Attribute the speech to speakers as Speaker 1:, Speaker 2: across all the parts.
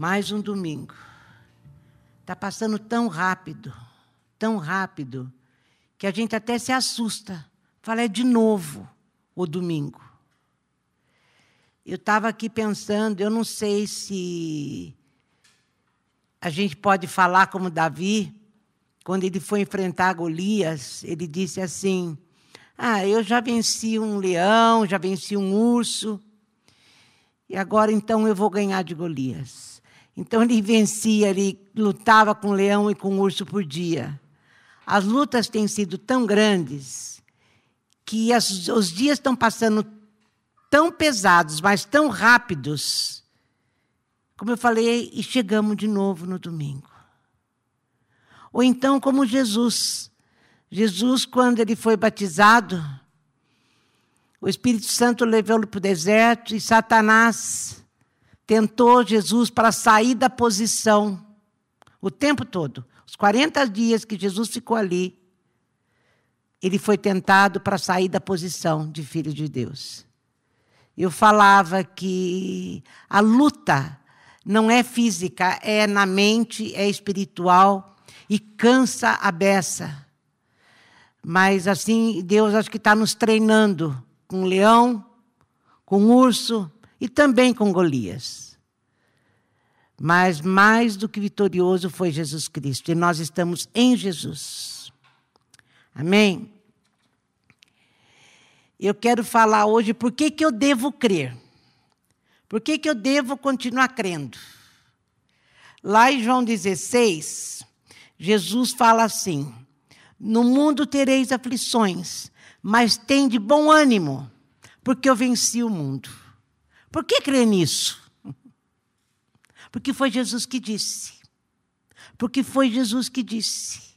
Speaker 1: Mais um domingo. Está passando tão rápido, tão rápido, que a gente até se assusta. Fala, é de novo o domingo. Eu estava aqui pensando, eu não sei se a gente pode falar como Davi, quando ele foi enfrentar Golias, ele disse assim: Ah, eu já venci um leão, já venci um urso, e agora então eu vou ganhar de Golias. Então ele vencia, ele lutava com leão e com urso por dia. As lutas têm sido tão grandes que as, os dias estão passando tão pesados, mas tão rápidos. Como eu falei, e chegamos de novo no domingo. Ou então, como Jesus. Jesus, quando ele foi batizado, o Espírito Santo levou-lo para o deserto e Satanás tentou Jesus para sair da posição o tempo todo. Os 40 dias que Jesus ficou ali, ele foi tentado para sair da posição de filho de Deus. Eu falava que a luta não é física, é na mente, é espiritual e cansa a beça. Mas assim, Deus acho que está nos treinando com leão, com urso e também com Golias. Mas mais do que vitorioso foi Jesus Cristo, e nós estamos em Jesus. Amém? eu quero falar hoje por que, que eu devo crer. Por que, que eu devo continuar crendo? Lá em João 16, Jesus fala assim: No mundo tereis aflições, mas tem de bom ânimo, porque eu venci o mundo. Por que crer nisso? Porque foi Jesus que disse. Porque foi Jesus que disse.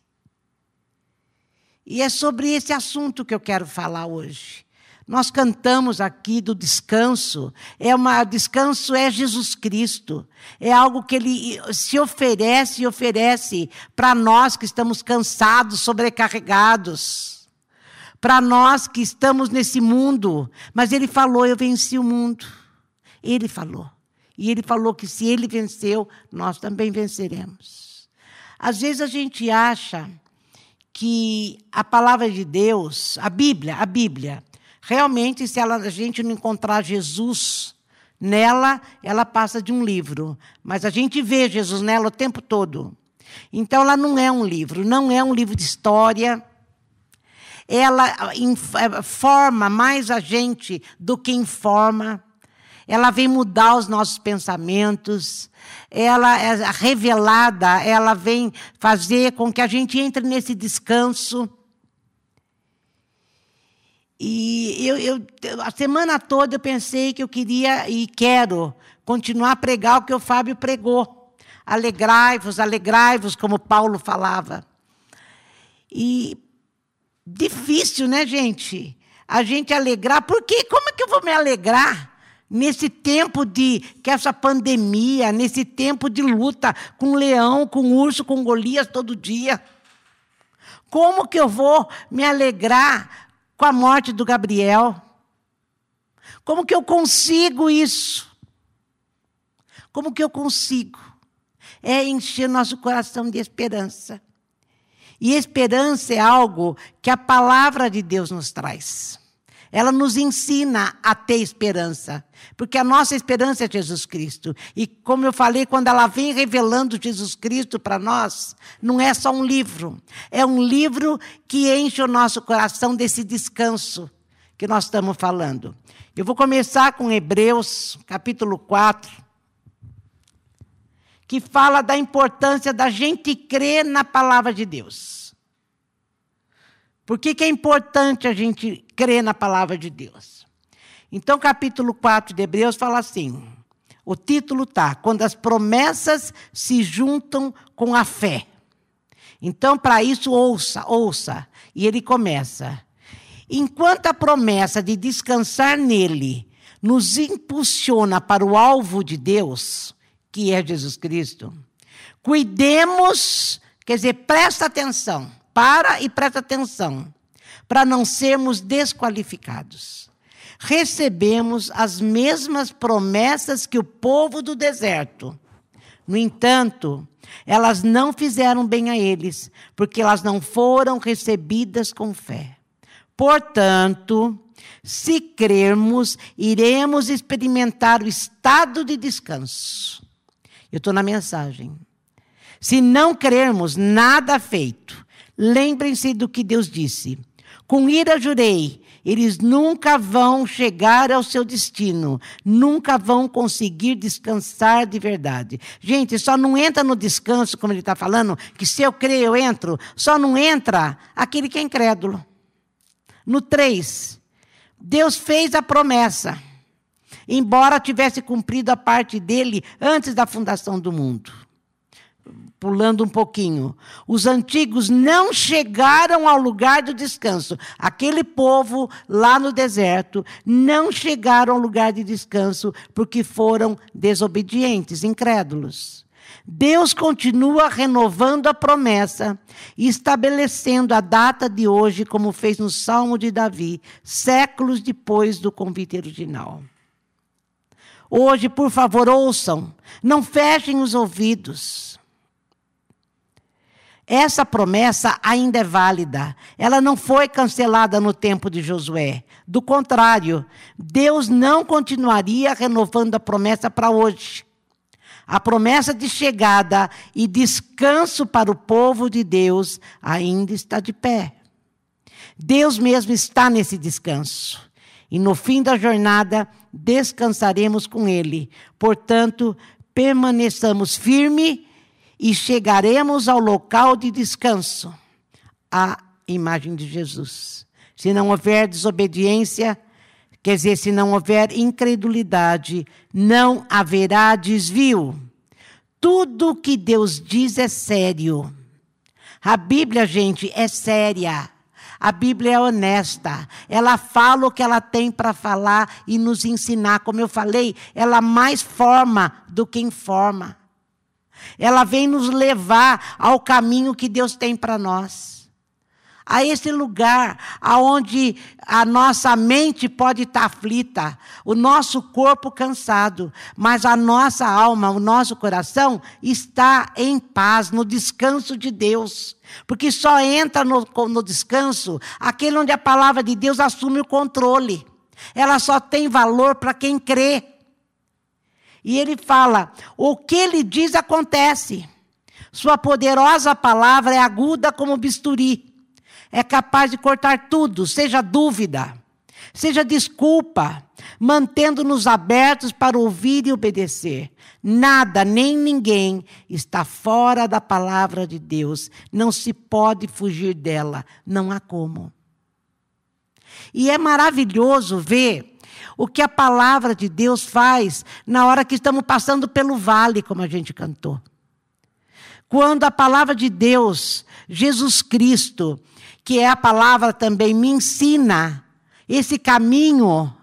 Speaker 1: E é sobre esse assunto que eu quero falar hoje. Nós cantamos aqui do descanso. É uma descanso é Jesus Cristo. É algo que ele se oferece e oferece para nós que estamos cansados, sobrecarregados. Para nós que estamos nesse mundo, mas ele falou: "Eu venci o mundo". Ele falou. E ele falou que se ele venceu, nós também venceremos. Às vezes a gente acha que a palavra de Deus, a Bíblia, a Bíblia, Realmente, se ela, a gente não encontrar Jesus nela, ela passa de um livro. Mas a gente vê Jesus nela o tempo todo. Então, ela não é um livro, não é um livro de história. Ela é, forma mais a gente do que informa. Ela vem mudar os nossos pensamentos. Ela é revelada, ela vem fazer com que a gente entre nesse descanso. E eu, eu, a semana toda eu pensei que eu queria e quero continuar a pregar o que o Fábio pregou. Alegrai-vos, alegrai-vos, como Paulo falava. E difícil, né, gente? A gente alegrar. Porque como é que eu vou me alegrar nesse tempo de que essa pandemia, nesse tempo de luta com leão, com urso, com Golias todo dia? Como que eu vou me alegrar com a morte do Gabriel. Como que eu consigo isso? Como que eu consigo? É encher nosso coração de esperança. E esperança é algo que a palavra de Deus nos traz. Ela nos ensina a ter esperança, porque a nossa esperança é Jesus Cristo. E como eu falei, quando ela vem revelando Jesus Cristo para nós, não é só um livro, é um livro que enche o nosso coração desse descanso que nós estamos falando. Eu vou começar com Hebreus, capítulo 4, que fala da importância da gente crer na palavra de Deus. Por que, que é importante a gente crer na palavra de Deus? Então, capítulo 4 de Hebreus fala assim: o título está Quando as promessas se juntam com a fé. Então, para isso, ouça, ouça. E ele começa. Enquanto a promessa de descansar nele nos impulsiona para o alvo de Deus, que é Jesus Cristo, cuidemos, quer dizer, presta atenção para e presta atenção, para não sermos desqualificados. Recebemos as mesmas promessas que o povo do deserto. No entanto, elas não fizeram bem a eles, porque elas não foram recebidas com fé. Portanto, se crermos, iremos experimentar o estado de descanso. Eu estou na mensagem. Se não crermos, nada feito. Lembrem-se do que Deus disse. Com ira jurei, eles nunca vão chegar ao seu destino, nunca vão conseguir descansar de verdade. Gente, só não entra no descanso, como ele está falando, que se eu creio, eu entro, só não entra aquele que é incrédulo. No 3, Deus fez a promessa, embora tivesse cumprido a parte dele antes da fundação do mundo pulando um pouquinho. Os antigos não chegaram ao lugar do descanso. Aquele povo lá no deserto não chegaram ao lugar de descanso porque foram desobedientes, incrédulos. Deus continua renovando a promessa e estabelecendo a data de hoje, como fez no Salmo de Davi, séculos depois do convite original. Hoje, por favor, ouçam, não fechem os ouvidos. Essa promessa ainda é válida. Ela não foi cancelada no tempo de Josué. Do contrário, Deus não continuaria renovando a promessa para hoje. A promessa de chegada e descanso para o povo de Deus ainda está de pé. Deus mesmo está nesse descanso. E no fim da jornada, descansaremos com Ele. Portanto, permaneçamos firmes e chegaremos ao local de descanso, a imagem de Jesus. Se não houver desobediência, quer dizer, se não houver incredulidade, não haverá desvio. Tudo que Deus diz é sério. A Bíblia, gente, é séria. A Bíblia é honesta. Ela fala o que ela tem para falar e nos ensinar. Como eu falei, ela mais forma do que informa. Ela vem nos levar ao caminho que Deus tem para nós. A esse lugar aonde a nossa mente pode estar aflita, o nosso corpo cansado, mas a nossa alma, o nosso coração está em paz, no descanso de Deus. Porque só entra no, no descanso aquele onde a palavra de Deus assume o controle. Ela só tem valor para quem crê. E ele fala: o que ele diz acontece. Sua poderosa palavra é aguda como bisturi. É capaz de cortar tudo, seja dúvida, seja desculpa, mantendo-nos abertos para ouvir e obedecer. Nada, nem ninguém está fora da palavra de Deus. Não se pode fugir dela. Não há como. E é maravilhoso ver o que a palavra de Deus faz na hora que estamos passando pelo vale, como a gente cantou. Quando a palavra de Deus, Jesus Cristo, que é a palavra também, me ensina esse caminho,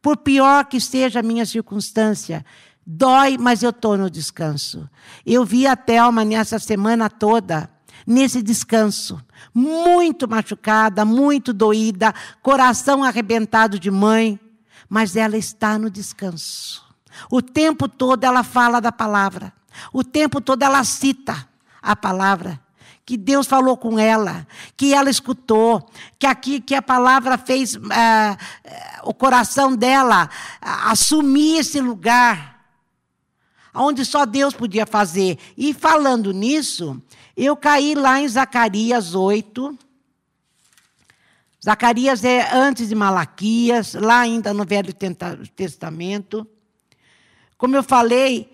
Speaker 1: por pior que seja a minha circunstância, dói, mas eu estou no descanso. Eu vi a Thelma nessa semana toda nesse descanso. Muito machucada, muito doída, coração arrebentado de mãe, mas ela está no descanso. O tempo todo ela fala da palavra. O tempo todo ela cita a palavra que Deus falou com ela, que ela escutou, que aqui que a palavra fez uh, o coração dela uh, assumir esse lugar, onde só Deus podia fazer. E falando nisso, eu caí lá em Zacarias 8. Zacarias é antes de Malaquias, lá ainda no Velho Testamento. Como eu falei,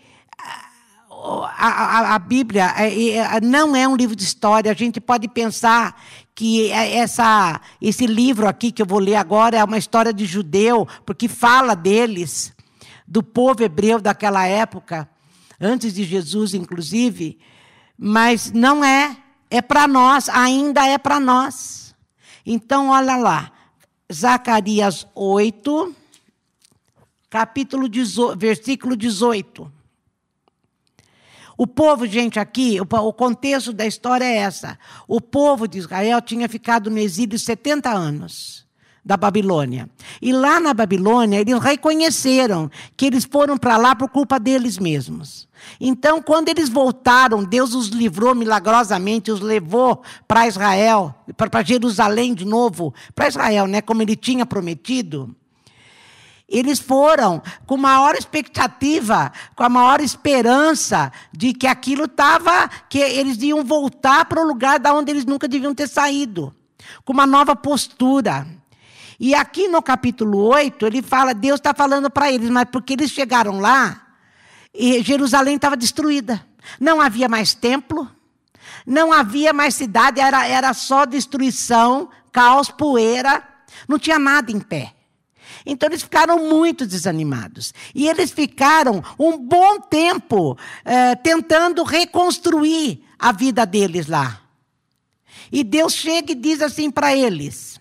Speaker 1: a, a, a Bíblia é, é, não é um livro de história. A gente pode pensar que é essa, esse livro aqui que eu vou ler agora é uma história de judeu, porque fala deles, do povo hebreu daquela época, antes de Jesus, inclusive. Mas não é, é para nós, ainda é para nós. Então, olha lá, Zacarias 8, capítulo 18, versículo 18. O povo, gente, aqui, o contexto da história é essa. O povo de Israel tinha ficado no exílio 70 anos. Da Babilônia. E lá na Babilônia, eles reconheceram que eles foram para lá por culpa deles mesmos. Então, quando eles voltaram, Deus os livrou milagrosamente, os levou para Israel, para Jerusalém de novo, para Israel, né, como ele tinha prometido. Eles foram com maior expectativa, com a maior esperança de que aquilo estava, que eles iam voltar para o lugar da onde eles nunca deviam ter saído, com uma nova postura. E aqui no capítulo 8, ele fala, Deus está falando para eles, mas porque eles chegaram lá, e Jerusalém estava destruída. Não havia mais templo, não havia mais cidade, era, era só destruição, caos, poeira, não tinha nada em pé. Então eles ficaram muito desanimados. E eles ficaram um bom tempo eh, tentando reconstruir a vida deles lá. E Deus chega e diz assim para eles: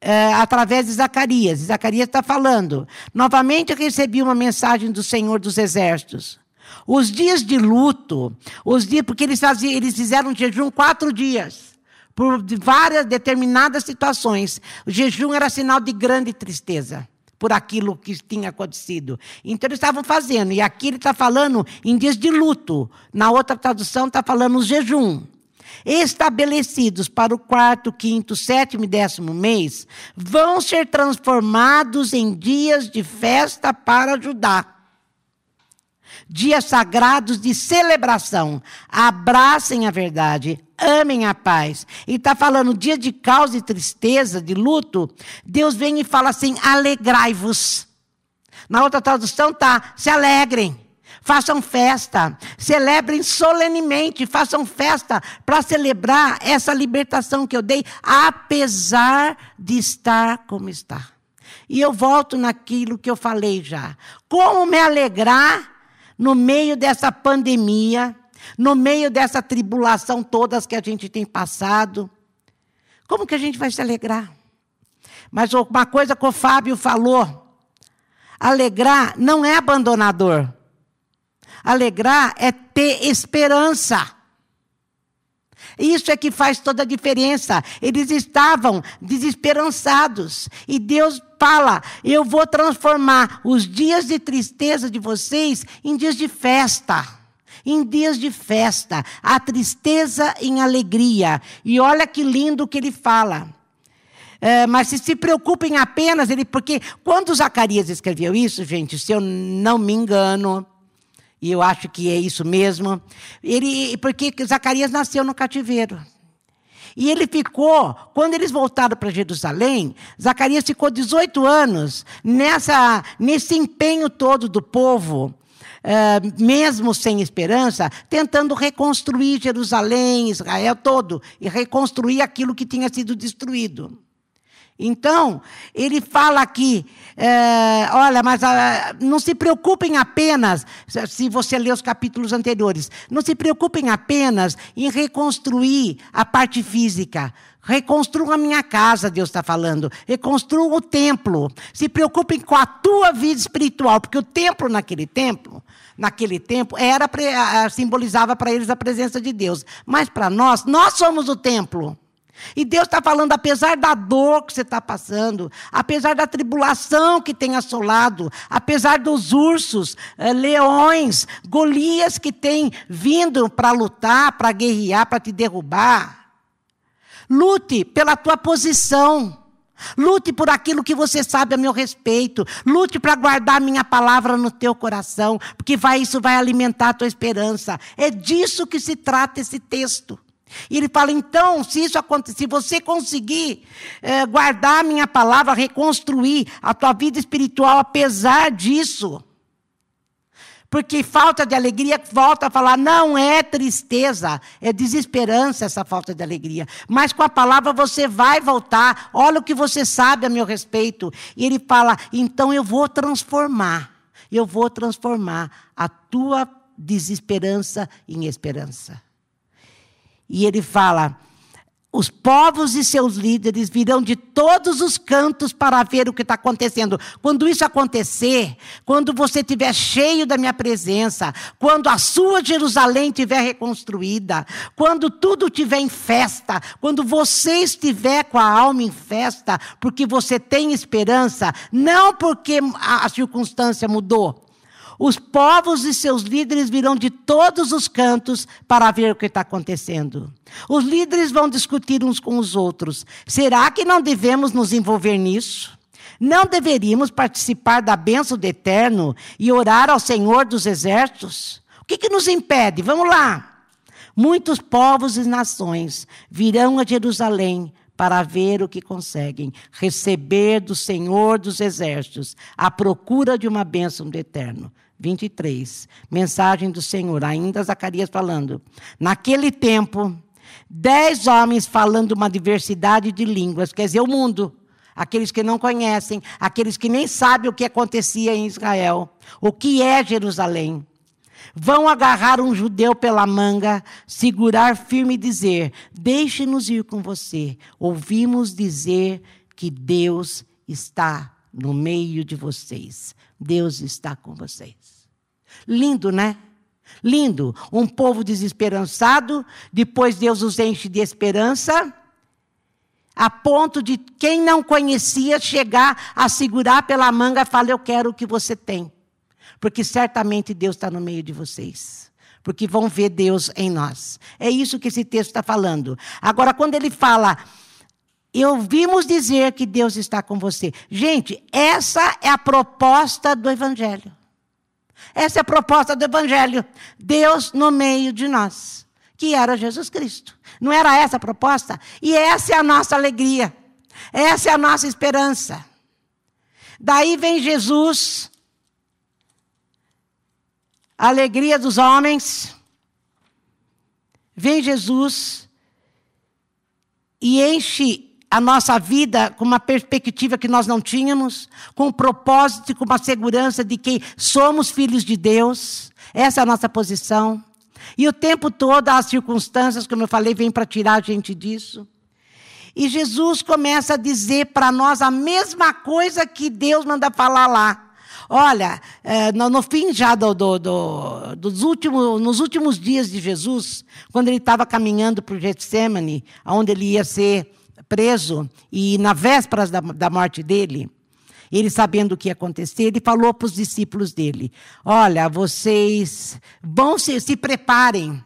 Speaker 1: é, através de Zacarias. Zacarias está falando. Novamente recebi uma mensagem do Senhor dos Exércitos. Os dias de luto, os dias, porque eles, faziam, eles fizeram um jejum quatro dias, por várias determinadas situações. O jejum era sinal de grande tristeza por aquilo que tinha acontecido. Então eles estavam fazendo, e aqui ele está falando em dias de luto. Na outra tradução está falando o jejum estabelecidos para o quarto, quinto, sétimo e décimo mês, vão ser transformados em dias de festa para Judá. Dias sagrados de celebração. Abracem a verdade, amem a paz. E está falando dia de causa e tristeza, de luto. Deus vem e fala assim: alegrai-vos. Na outra tradução está: se alegrem façam festa, celebrem solenemente, façam festa para celebrar essa libertação que eu dei, apesar de estar como está. E eu volto naquilo que eu falei já. Como me alegrar no meio dessa pandemia, no meio dessa tribulação todas que a gente tem passado? Como que a gente vai se alegrar? Mas uma coisa que o Fábio falou, alegrar não é abandonador. Alegrar é ter esperança. Isso é que faz toda a diferença. Eles estavam desesperançados. E Deus fala: Eu vou transformar os dias de tristeza de vocês em dias de festa. Em dias de festa. A tristeza em alegria. E olha que lindo que ele fala. É, mas se se preocupem apenas, ele, porque quando Zacarias escreveu isso, gente, se eu não me engano, e eu acho que é isso mesmo. Ele, porque Zacarias nasceu no cativeiro. E ele ficou, quando eles voltaram para Jerusalém, Zacarias ficou 18 anos nessa, nesse empenho todo do povo, uh, mesmo sem esperança, tentando reconstruir Jerusalém, Israel todo, e reconstruir aquilo que tinha sido destruído. Então, ele fala aqui, é, olha, mas ah, não se preocupem apenas, se você ler os capítulos anteriores, não se preocupem apenas em reconstruir a parte física. Reconstrua a minha casa, Deus está falando. Reconstrua o templo. Se preocupem com a tua vida espiritual, porque o templo naquele templo, naquele tempo, era simbolizava para eles a presença de Deus. Mas para nós, nós somos o templo. E Deus está falando, apesar da dor que você está passando, apesar da tribulação que tem assolado, apesar dos ursos, eh, leões, Golias que tem vindo para lutar, para guerrear, para te derrubar, lute pela tua posição. Lute por aquilo que você sabe a meu respeito. Lute para guardar a minha palavra no teu coração, porque vai, isso vai alimentar a tua esperança. É disso que se trata esse texto. E ele fala: então, se isso acontecer, se você conseguir é, guardar a minha palavra, reconstruir a tua vida espiritual, apesar disso, porque falta de alegria, volta a falar, não é tristeza, é desesperança essa falta de alegria. Mas com a palavra você vai voltar, olha o que você sabe a meu respeito. E ele fala, então eu vou transformar, eu vou transformar a tua desesperança em esperança. E ele fala: os povos e seus líderes virão de todos os cantos para ver o que está acontecendo. Quando isso acontecer, quando você estiver cheio da minha presença, quando a sua Jerusalém estiver reconstruída, quando tudo estiver em festa, quando você estiver com a alma em festa, porque você tem esperança, não porque a circunstância mudou, os povos e seus líderes virão de todos os cantos para ver o que está acontecendo. Os líderes vão discutir uns com os outros. Será que não devemos nos envolver nisso? Não deveríamos participar da bênção do eterno e orar ao Senhor dos exércitos? O que, que nos impede? Vamos lá. Muitos povos e nações virão a Jerusalém para ver o que conseguem, receber do Senhor dos exércitos a procura de uma bênção do eterno. 23. Mensagem do Senhor, ainda Zacarias falando. Naquele tempo, dez homens falando uma diversidade de línguas, quer dizer, o mundo. Aqueles que não conhecem, aqueles que nem sabem o que acontecia em Israel, o que é Jerusalém. Vão agarrar um judeu pela manga, segurar firme e dizer: Deixe-nos ir com você. Ouvimos dizer que Deus está no meio de vocês. Deus está com vocês. Lindo, né? Lindo. Um povo desesperançado, depois Deus os enche de esperança, a ponto de quem não conhecia chegar a segurar pela manga e falar: Eu quero o que você tem. Porque certamente Deus está no meio de vocês. Porque vão ver Deus em nós. É isso que esse texto está falando. Agora, quando ele fala e ouvimos dizer que Deus está com você. Gente, essa é a proposta do Evangelho. Essa é a proposta do Evangelho. Deus no meio de nós, que era Jesus Cristo. Não era essa a proposta? E essa é a nossa alegria. Essa é a nossa esperança. Daí vem Jesus, a alegria dos homens. Vem Jesus e enche a nossa vida com uma perspectiva que nós não tínhamos, com um propósito e com uma segurança de que somos filhos de Deus. Essa é a nossa posição. E o tempo todo as circunstâncias, como eu falei, vêm para tirar a gente disso. E Jesus começa a dizer para nós a mesma coisa que Deus manda falar lá. Olha, é, no, fim já do, do, do, dos últimos, nos últimos dias de Jesus, quando ele estava caminhando para o Getsemane, onde ele ia ser preso, e na véspera da, da morte dele, ele sabendo o que ia acontecer, ele falou para os discípulos dele: Olha, vocês vão se, se preparem,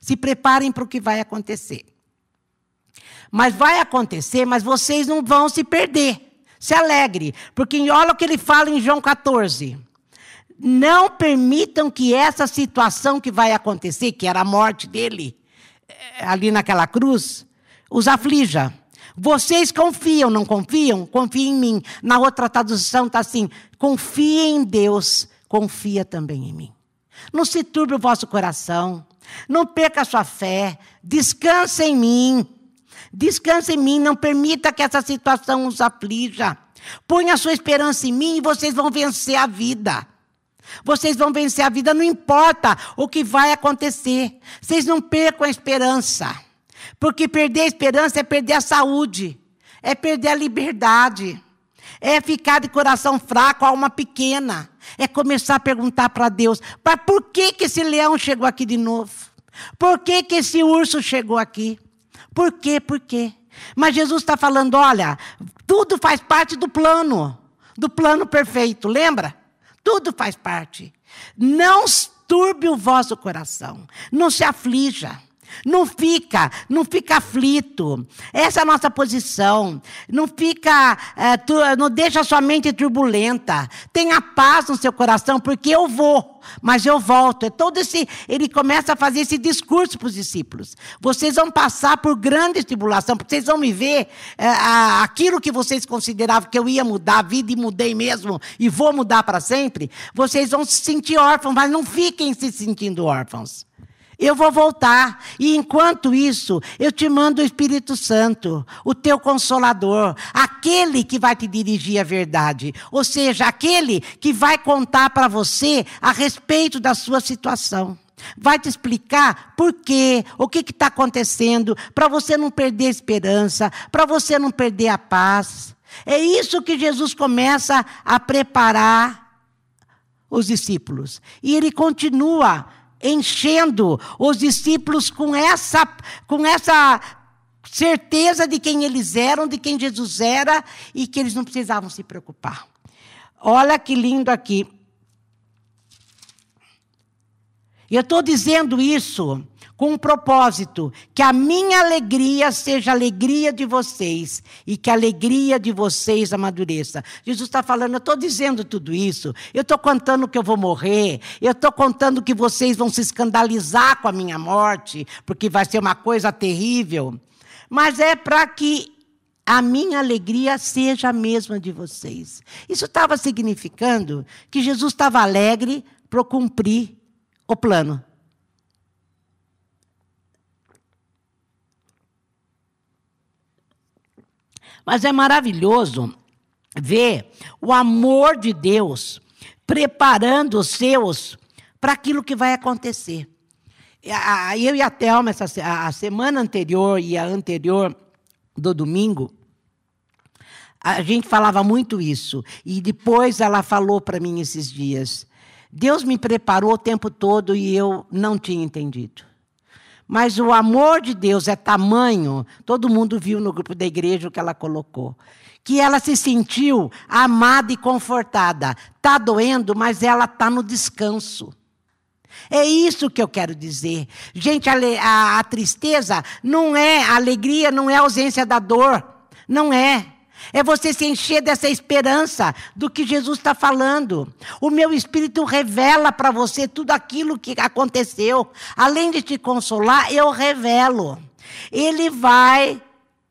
Speaker 1: se preparem para o que vai acontecer. Mas vai acontecer, mas vocês não vão se perder. Se alegre, porque olha o que ele fala em João 14. Não permitam que essa situação que vai acontecer, que era a morte dele, eh, ali naquela cruz, os aflija. Vocês confiam, não confiam? Confiem em mim. Na outra tradução está assim: confia em Deus, confia também em mim. Não se turbe o vosso coração, não perca a sua fé, descanse em mim. Descanse em mim, não permita que essa situação os aflija. Ponha a sua esperança em mim e vocês vão vencer a vida. Vocês vão vencer a vida, não importa o que vai acontecer. Vocês não percam a esperança. Porque perder a esperança é perder a saúde, é perder a liberdade, é ficar de coração fraco, alma pequena, é começar a perguntar para Deus: mas por que, que esse leão chegou aqui de novo? Por que, que esse urso chegou aqui? Por quê? Por quê? Mas Jesus está falando: olha, tudo faz parte do plano, do plano perfeito, lembra? Tudo faz parte. Não turbe o vosso coração, não se aflija. Não fica, não fica aflito. Essa é a nossa posição. Não fica, é, tu, não deixa a sua mente turbulenta. Tenha paz no seu coração, porque eu vou, mas eu volto. É todo esse, ele começa a fazer esse discurso para os discípulos. Vocês vão passar por grande tribulação, porque vocês vão me ver é, aquilo que vocês consideravam que eu ia mudar a vida e mudei mesmo e vou mudar para sempre. Vocês vão se sentir órfãos, mas não fiquem se sentindo órfãos. Eu vou voltar. E enquanto isso, eu te mando o Espírito Santo, o teu consolador, aquele que vai te dirigir a verdade. Ou seja, aquele que vai contar para você a respeito da sua situação. vai te explicar por quê, o que está acontecendo, para você não perder a esperança, para você não perder a paz. É isso que Jesus começa a preparar os discípulos. E ele continua enchendo os discípulos com essa, com essa certeza de quem eles eram, de quem Jesus era e que eles não precisavam se preocupar. Olha que lindo aqui. Eu estou dizendo isso com um propósito: que a minha alegria seja a alegria de vocês e que a alegria de vocês amadureça. Jesus está falando, eu estou dizendo tudo isso, eu estou contando que eu vou morrer, eu estou contando que vocês vão se escandalizar com a minha morte, porque vai ser uma coisa terrível, mas é para que a minha alegria seja a mesma de vocês. Isso estava significando que Jesus estava alegre para cumprir o plano. Mas é maravilhoso ver o amor de Deus preparando os seus para aquilo que vai acontecer. Eu e a Thelma, essa, a semana anterior e a anterior do domingo, a gente falava muito isso. E depois ela falou para mim esses dias. Deus me preparou o tempo todo e eu não tinha entendido. Mas o amor de Deus é tamanho, todo mundo viu no grupo da igreja o que ela colocou. Que ela se sentiu amada e confortada. Está doendo, mas ela está no descanso. É isso que eu quero dizer. Gente, a, a, a tristeza não é, a alegria não é ausência da dor. Não é. É você se encher dessa esperança do que Jesus está falando. O meu espírito revela para você tudo aquilo que aconteceu. Além de te consolar, eu revelo. Ele vai.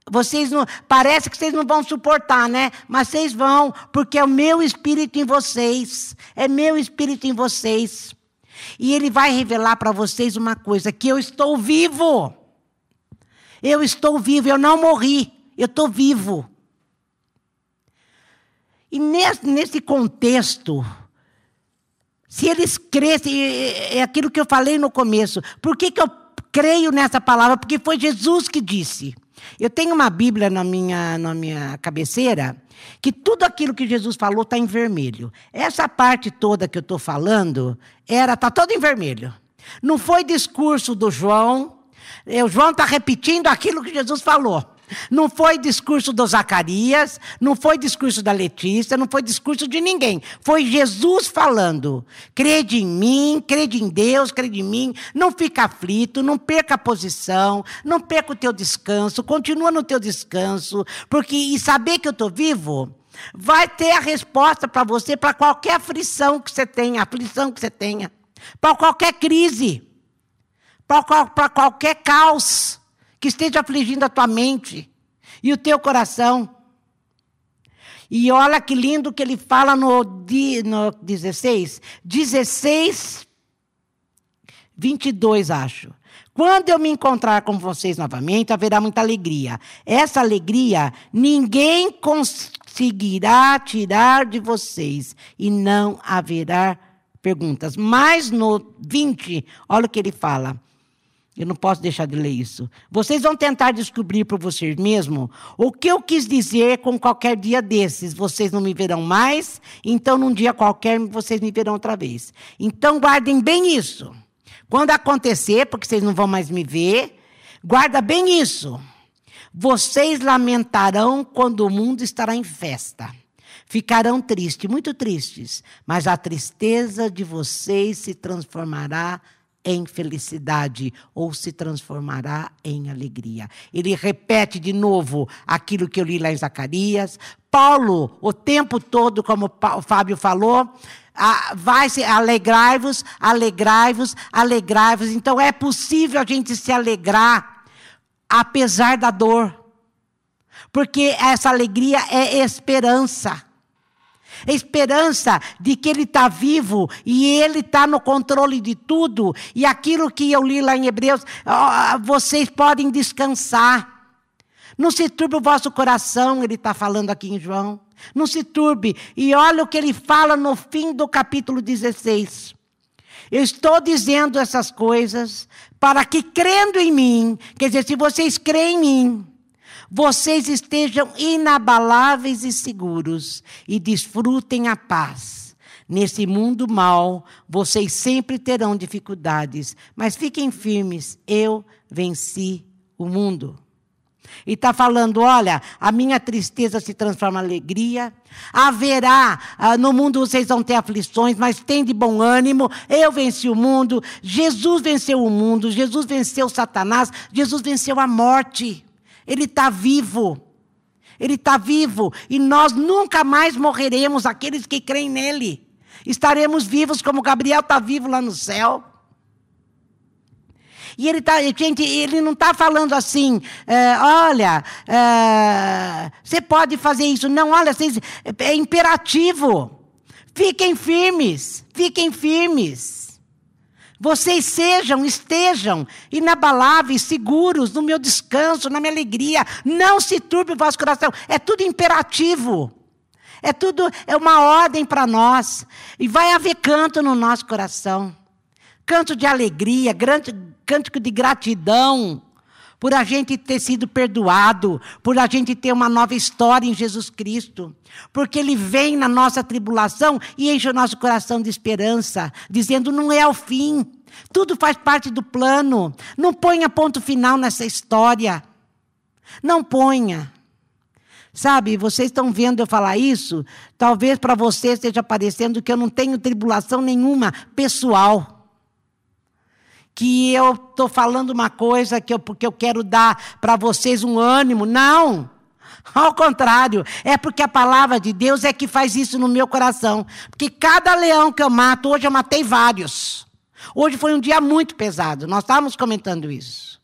Speaker 1: Vocês não, parece que vocês não vão suportar, né? Mas vocês vão, porque é o meu espírito em vocês. É meu espírito em vocês. E ele vai revelar para vocês uma coisa: que eu estou vivo. Eu estou vivo, eu não morri, eu estou vivo. E nesse, contexto, se eles crescem, é aquilo que eu falei no começo. Por que, que eu creio nessa palavra? Porque foi Jesus que disse. Eu tenho uma Bíblia na minha, na minha cabeceira que tudo aquilo que Jesus falou está em vermelho. Essa parte toda que eu estou falando era está toda em vermelho. Não foi discurso do João. O João está repetindo aquilo que Jesus falou. Não foi discurso do Zacarias, não foi discurso da Letícia, não foi discurso de ninguém. Foi Jesus falando. Crede em mim, crede em Deus, crede em mim. Não fica aflito, não perca a posição, não perca o teu descanso, continua no teu descanso, porque e saber que eu estou vivo vai ter a resposta para você para qualquer aflição que você tenha, aflição que você tenha, para qualquer crise, para qualquer caos que esteja afligindo a tua mente e o teu coração. E olha que lindo que ele fala no, no 16. 16, 22, acho. Quando eu me encontrar com vocês novamente, haverá muita alegria. Essa alegria ninguém conseguirá tirar de vocês, e não haverá perguntas. Mas no 20, olha o que ele fala. Eu não posso deixar de ler isso. Vocês vão tentar descobrir por vocês mesmos o que eu quis dizer com qualquer dia desses. Vocês não me verão mais, então num dia qualquer vocês me verão outra vez. Então guardem bem isso. Quando acontecer, porque vocês não vão mais me ver, guarda bem isso. Vocês lamentarão quando o mundo estará em festa. Ficarão tristes, muito tristes, mas a tristeza de vocês se transformará em felicidade ou se transformará em alegria. Ele repete de novo aquilo que eu li lá em Zacarias. Paulo, o tempo todo, como o Fábio falou, vai se alegrai-vos, alegrai-vos, alegrai-vos. Então é possível a gente se alegrar apesar da dor. Porque essa alegria é esperança esperança de que Ele está vivo e Ele está no controle de tudo. E aquilo que eu li lá em Hebreus, vocês podem descansar. Não se turbe o vosso coração, ele está falando aqui em João. Não se turbe. E olha o que ele fala no fim do capítulo 16. Eu estou dizendo essas coisas para que, crendo em mim, quer dizer, se vocês creem em mim, vocês estejam inabaláveis e seguros e desfrutem a paz. Nesse mundo mal, vocês sempre terão dificuldades, mas fiquem firmes, eu venci o mundo. E está falando: olha, a minha tristeza se transforma em alegria. Haverá, ah, no mundo vocês vão ter aflições, mas tem de bom ânimo. Eu venci o mundo. Jesus venceu o mundo. Jesus venceu Satanás. Jesus venceu a morte. Ele está vivo. Ele está vivo. E nós nunca mais morreremos, aqueles que creem nele. Estaremos vivos como Gabriel está vivo lá no céu. E ele, tá, gente, ele não está falando assim, é, olha, é, você pode fazer isso. Não, olha, vocês, é imperativo. Fiquem firmes, fiquem firmes. Vocês sejam, estejam inabaláveis, seguros no meu descanso, na minha alegria. Não se turbe o vosso coração. É tudo imperativo. É tudo, é uma ordem para nós. E vai haver canto no nosso coração. Canto de alegria, cântico de gratidão por a gente ter sido perdoado, por a gente ter uma nova história em Jesus Cristo. Porque Ele vem na nossa tribulação e enche o nosso coração de esperança, dizendo: não é o fim, tudo faz parte do plano. Não ponha ponto final nessa história. Não ponha. Sabe, vocês estão vendo eu falar isso? Talvez para vocês esteja parecendo que eu não tenho tribulação nenhuma pessoal que eu estou falando uma coisa que eu, porque eu quero dar para vocês um ânimo. Não. Ao contrário, é porque a palavra de Deus é que faz isso no meu coração. Porque cada leão que eu mato, hoje eu matei vários. Hoje foi um dia muito pesado, nós estávamos comentando isso.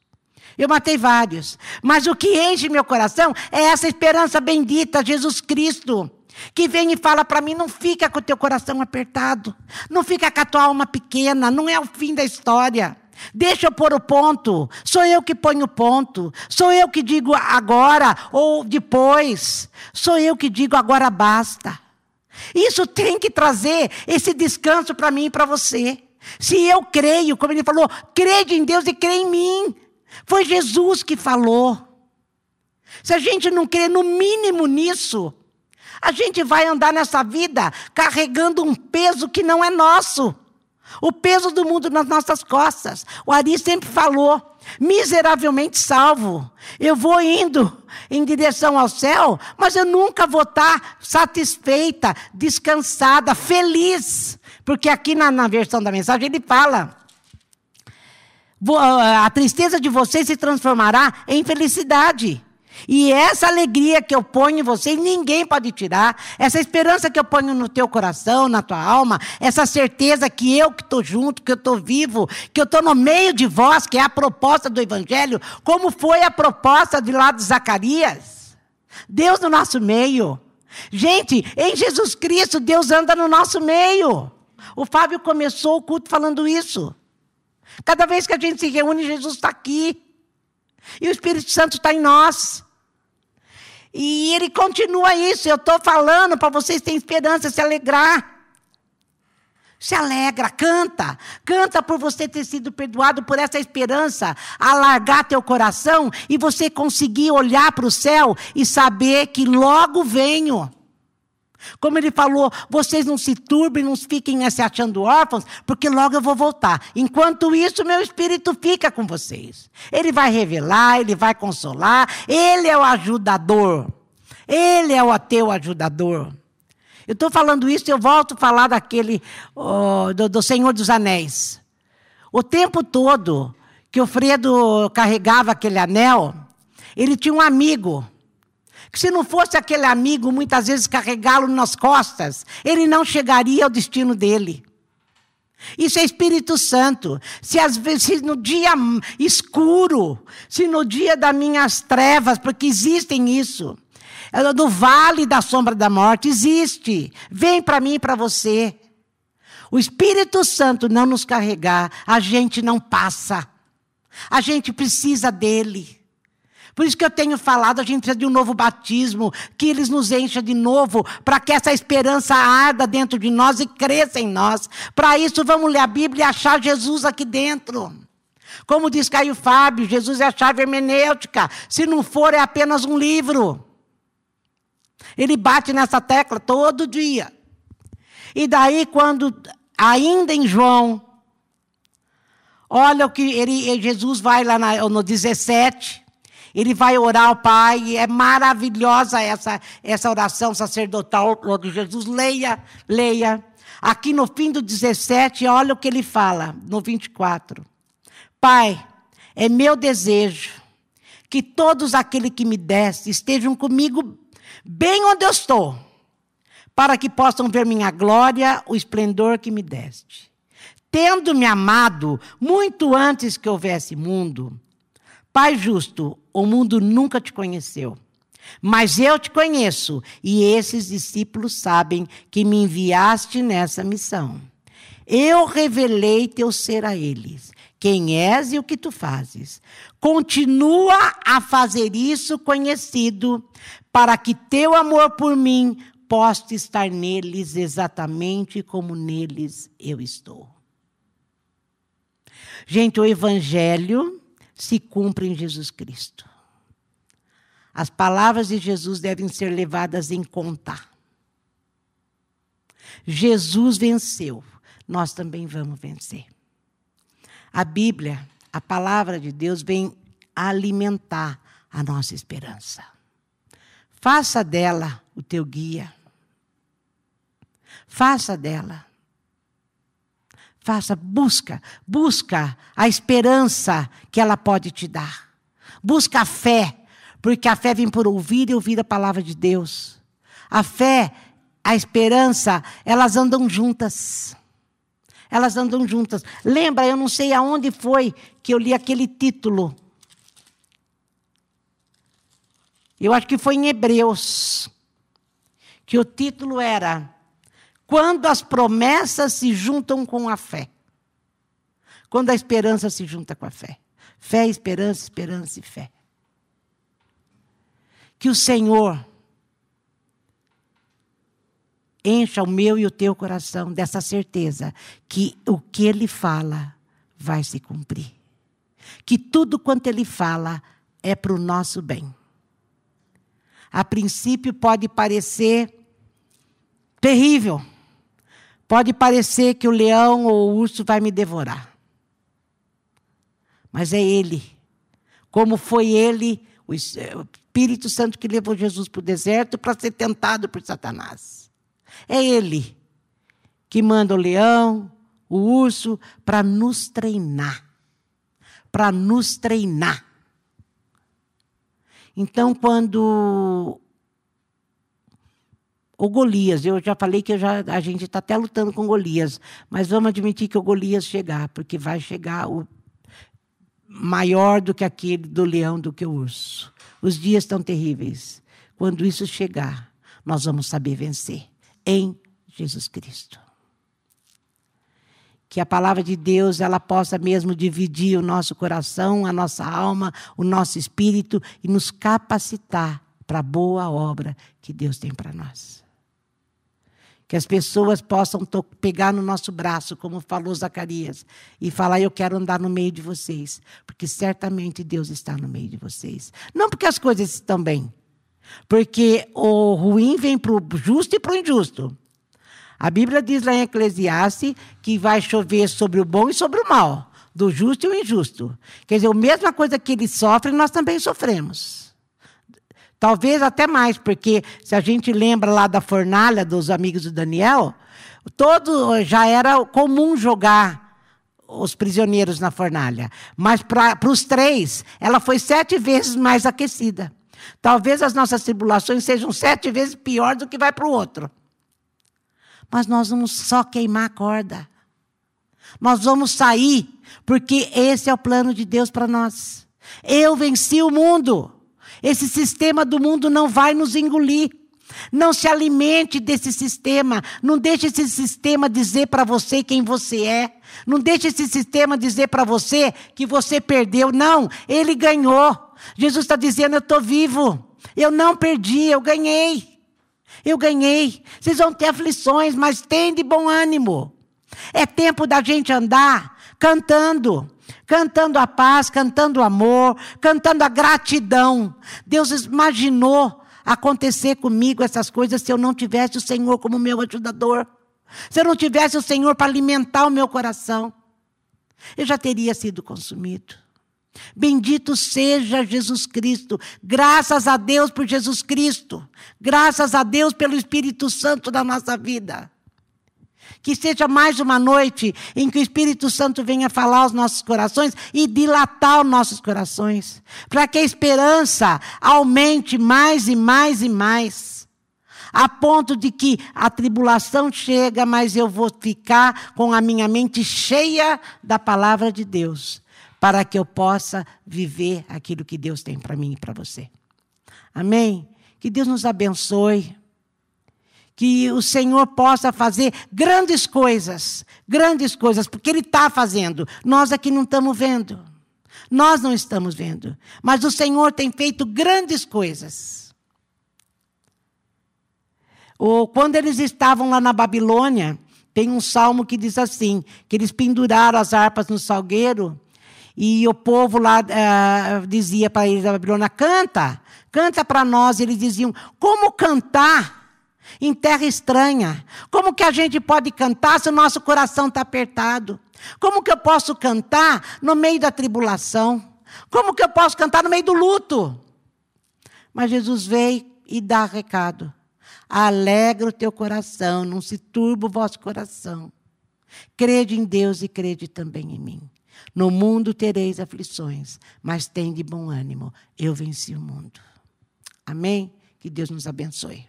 Speaker 1: Eu matei vários. Mas o que enche meu coração é essa esperança bendita, Jesus Cristo que vem e fala para mim: não fica com o teu coração apertado, não fica com a tua alma pequena, não é o fim da história. Deixa eu pôr o ponto. Sou eu que ponho o ponto. Sou eu que digo agora ou depois. Sou eu que digo agora basta. Isso tem que trazer esse descanso para mim e para você. Se eu creio, como ele falou, crede em Deus e crê em mim. Foi Jesus que falou. Se a gente não crê no mínimo nisso, a gente vai andar nessa vida carregando um peso que não é nosso. O peso do mundo nas nossas costas. O Ari sempre falou, miseravelmente salvo. Eu vou indo em direção ao céu, mas eu nunca vou estar satisfeita, descansada, feliz. Porque aqui na, na versão da mensagem ele fala: a tristeza de vocês se transformará em felicidade. E essa alegria que eu ponho em você, ninguém pode tirar. Essa esperança que eu ponho no teu coração, na tua alma, essa certeza que eu que estou junto, que eu estou vivo, que eu estou no meio de vós, que é a proposta do Evangelho, como foi a proposta de lá de Zacarias. Deus no nosso meio. Gente, em Jesus Cristo, Deus anda no nosso meio. O Fábio começou o culto falando isso. Cada vez que a gente se reúne, Jesus está aqui. E o Espírito Santo está em nós. E ele continua isso. Eu estou falando para vocês terem esperança, se alegrar. Se alegra, canta. Canta por você ter sido perdoado, por essa esperança, alargar teu coração e você conseguir olhar para o céu e saber que logo venho. Como ele falou, vocês não se turbem, não fiquem se achando órfãos, porque logo eu vou voltar. Enquanto isso, meu espírito fica com vocês. Ele vai revelar, ele vai consolar, ele é o ajudador. Ele é o teu ajudador. Eu estou falando isso eu volto a falar daquele, oh, do, do Senhor dos Anéis. O tempo todo que o Fredo carregava aquele anel, ele tinha um amigo se não fosse aquele amigo, muitas vezes carregá-lo nas costas, ele não chegaria ao destino dele. Isso é Espírito Santo. Se, às vezes, se no dia escuro, se no dia das minhas trevas, porque existem isso, do vale da sombra da morte, existe. Vem para mim e para você. O Espírito Santo não nos carregar, a gente não passa. A gente precisa dele. Por isso que eu tenho falado, a gente precisa de um novo batismo, que eles nos encha de novo, para que essa esperança arda dentro de nós e cresça em nós. Para isso, vamos ler a Bíblia e achar Jesus aqui dentro. Como diz Caio Fábio, Jesus é a chave hermenêutica. Se não for, é apenas um livro. Ele bate nessa tecla todo dia. E daí, quando, ainda em João, olha o que ele, Jesus vai lá na, no 17, ele vai orar ao Pai, é maravilhosa essa, essa oração sacerdotal de Jesus. Leia, leia. Aqui no fim do 17, olha o que ele fala, no 24. Pai, é meu desejo que todos aqueles que me deste estejam comigo bem onde eu estou, para que possam ver minha glória, o esplendor que me deste. Tendo-me amado muito antes que houvesse mundo, Pai justo, o mundo nunca te conheceu. Mas eu te conheço, e esses discípulos sabem que me enviaste nessa missão. Eu revelei teu ser a eles, quem és e o que tu fazes. Continua a fazer isso conhecido, para que teu amor por mim possa estar neles exatamente como neles eu estou. Gente, o Evangelho se cumpre em Jesus Cristo. As palavras de Jesus devem ser levadas em conta. Jesus venceu, nós também vamos vencer. A Bíblia, a palavra de Deus, vem alimentar a nossa esperança. Faça dela o teu guia. Faça dela. Faça, busca, busca a esperança que ela pode te dar. Busca a fé, porque a fé vem por ouvir e ouvir a palavra de Deus. A fé, a esperança, elas andam juntas. Elas andam juntas. Lembra, eu não sei aonde foi que eu li aquele título Eu acho que foi em Hebreus, que o título era Quando as promessas se juntam com a fé. Quando a esperança se junta com a fé. Fé, esperança, esperança e fé. Que o Senhor encha o meu e o teu coração dessa certeza que o que Ele fala vai se cumprir. Que tudo quanto Ele fala é para o nosso bem a princípio pode parecer terrível. Pode parecer que o leão ou o urso vai me devorar. Mas é Ele. Como foi Ele, o Espírito Santo que levou Jesus para o deserto para ser tentado por Satanás. É Ele que manda o leão, o urso, para nos treinar. Para nos treinar. Então, quando o Golias, eu já falei que já, a gente está até lutando com Golias, mas vamos admitir que o Golias chegar, porque vai chegar o maior do que aquele do leão, do que o urso. Os dias estão terríveis. Quando isso chegar, nós vamos saber vencer em Jesus Cristo que a palavra de Deus ela possa mesmo dividir o nosso coração, a nossa alma, o nosso espírito e nos capacitar para a boa obra que Deus tem para nós. Que as pessoas possam pegar no nosso braço, como falou Zacarias, e falar: Eu quero andar no meio de vocês, porque certamente Deus está no meio de vocês. Não porque as coisas estão bem, porque o ruim vem para o justo e para o injusto. A Bíblia diz lá em Eclesiastes que vai chover sobre o bom e sobre o mal, do justo e o injusto. Quer dizer, a mesma coisa que eles sofrem, nós também sofremos. Talvez até mais, porque se a gente lembra lá da fornalha dos amigos do Daniel, todo já era comum jogar os prisioneiros na fornalha. Mas para os três, ela foi sete vezes mais aquecida. Talvez as nossas tribulações sejam sete vezes pior do que vai para o outro mas nós vamos só queimar a corda. Nós vamos sair, porque esse é o plano de Deus para nós. Eu venci o mundo. Esse sistema do mundo não vai nos engolir. Não se alimente desse sistema. Não deixe esse sistema dizer para você quem você é. Não deixe esse sistema dizer para você que você perdeu. Não, ele ganhou. Jesus está dizendo: Eu estou vivo. Eu não perdi, eu ganhei. Eu ganhei. Vocês vão ter aflições, mas tem de bom ânimo. É tempo da gente andar cantando, cantando a paz, cantando o amor, cantando a gratidão. Deus imaginou acontecer comigo essas coisas se eu não tivesse o Senhor como meu ajudador. Se eu não tivesse o Senhor para alimentar o meu coração, eu já teria sido consumido. Bendito seja Jesus Cristo. Graças a Deus por Jesus Cristo. Graças a Deus pelo Espírito Santo da nossa vida. Que seja mais uma noite em que o Espírito Santo venha falar aos nossos corações e dilatar os nossos corações, para que a esperança aumente mais e mais e mais, a ponto de que a tribulação chega, mas eu vou ficar com a minha mente cheia da palavra de Deus, para que eu possa viver aquilo que Deus tem para mim e para você. Amém? Que Deus nos abençoe que o Senhor possa fazer grandes coisas, grandes coisas, porque Ele está fazendo. Nós aqui não estamos vendo. Nós não estamos vendo. Mas o Senhor tem feito grandes coisas. Ou quando eles estavam lá na Babilônia, tem um salmo que diz assim: que eles penduraram as harpas no salgueiro, e o povo lá uh, dizia para eles da Babilônia: canta, canta para nós. E eles diziam: como cantar? Em terra estranha. Como que a gente pode cantar se o nosso coração está apertado? Como que eu posso cantar no meio da tribulação? Como que eu posso cantar no meio do luto? Mas Jesus veio e dá recado. Alegra o teu coração, não se turbe o vosso coração. Crede em Deus e crede também em mim. No mundo tereis aflições, mas tem de bom ânimo. Eu venci o mundo. Amém? Que Deus nos abençoe.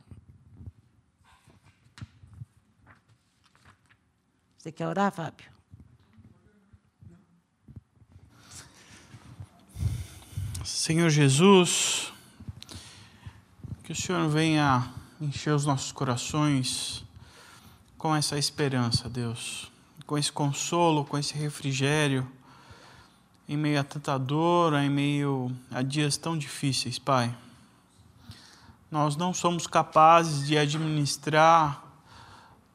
Speaker 1: Você quer orar, Fábio?
Speaker 2: Senhor Jesus, que o Senhor venha encher os nossos corações com essa esperança, Deus, com esse consolo, com esse refrigério, em meio a tanta dor, em meio a dias tão difíceis, Pai. Nós não somos capazes de administrar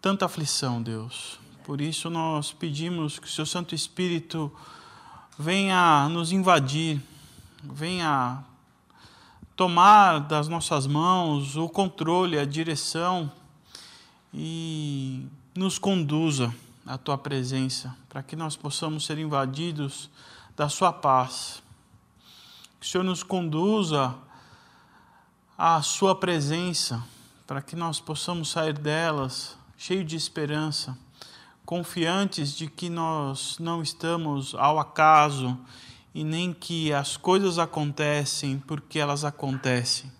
Speaker 2: tanta aflição, Deus. Por isso nós pedimos que o seu Santo Espírito venha nos invadir, venha tomar das nossas mãos o controle, a direção e nos conduza à tua presença, para que nós possamos ser invadidos da sua paz. Que o Senhor nos conduza à sua presença, para que nós possamos sair delas cheio de esperança confiantes de que nós não estamos ao acaso e nem que as coisas acontecem porque elas acontecem.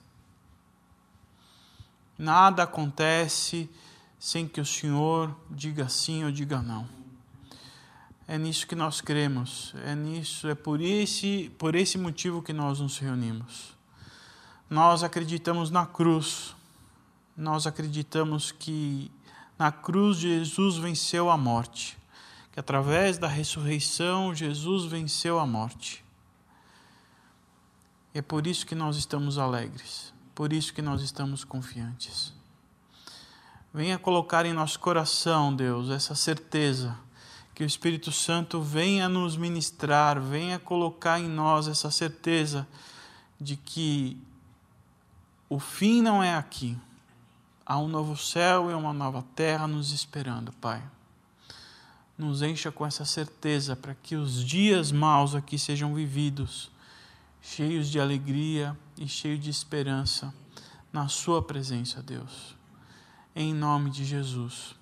Speaker 2: Nada acontece sem que o Senhor diga sim ou diga não. É nisso que nós cremos, é nisso, é por esse, por esse motivo que nós nos reunimos. Nós acreditamos na cruz, nós acreditamos que na cruz, Jesus venceu a morte. Que através da ressurreição, Jesus venceu a morte. É por isso que nós estamos alegres, por isso que nós estamos confiantes. Venha colocar em nosso coração, Deus, essa certeza que o Espírito Santo venha nos ministrar, venha colocar em nós essa certeza de que o fim não é aqui, Há um novo céu e uma nova terra nos esperando, Pai. Nos encha com essa certeza para que os dias maus aqui sejam vividos, cheios de alegria e cheios de esperança na Sua presença, Deus. Em nome de Jesus.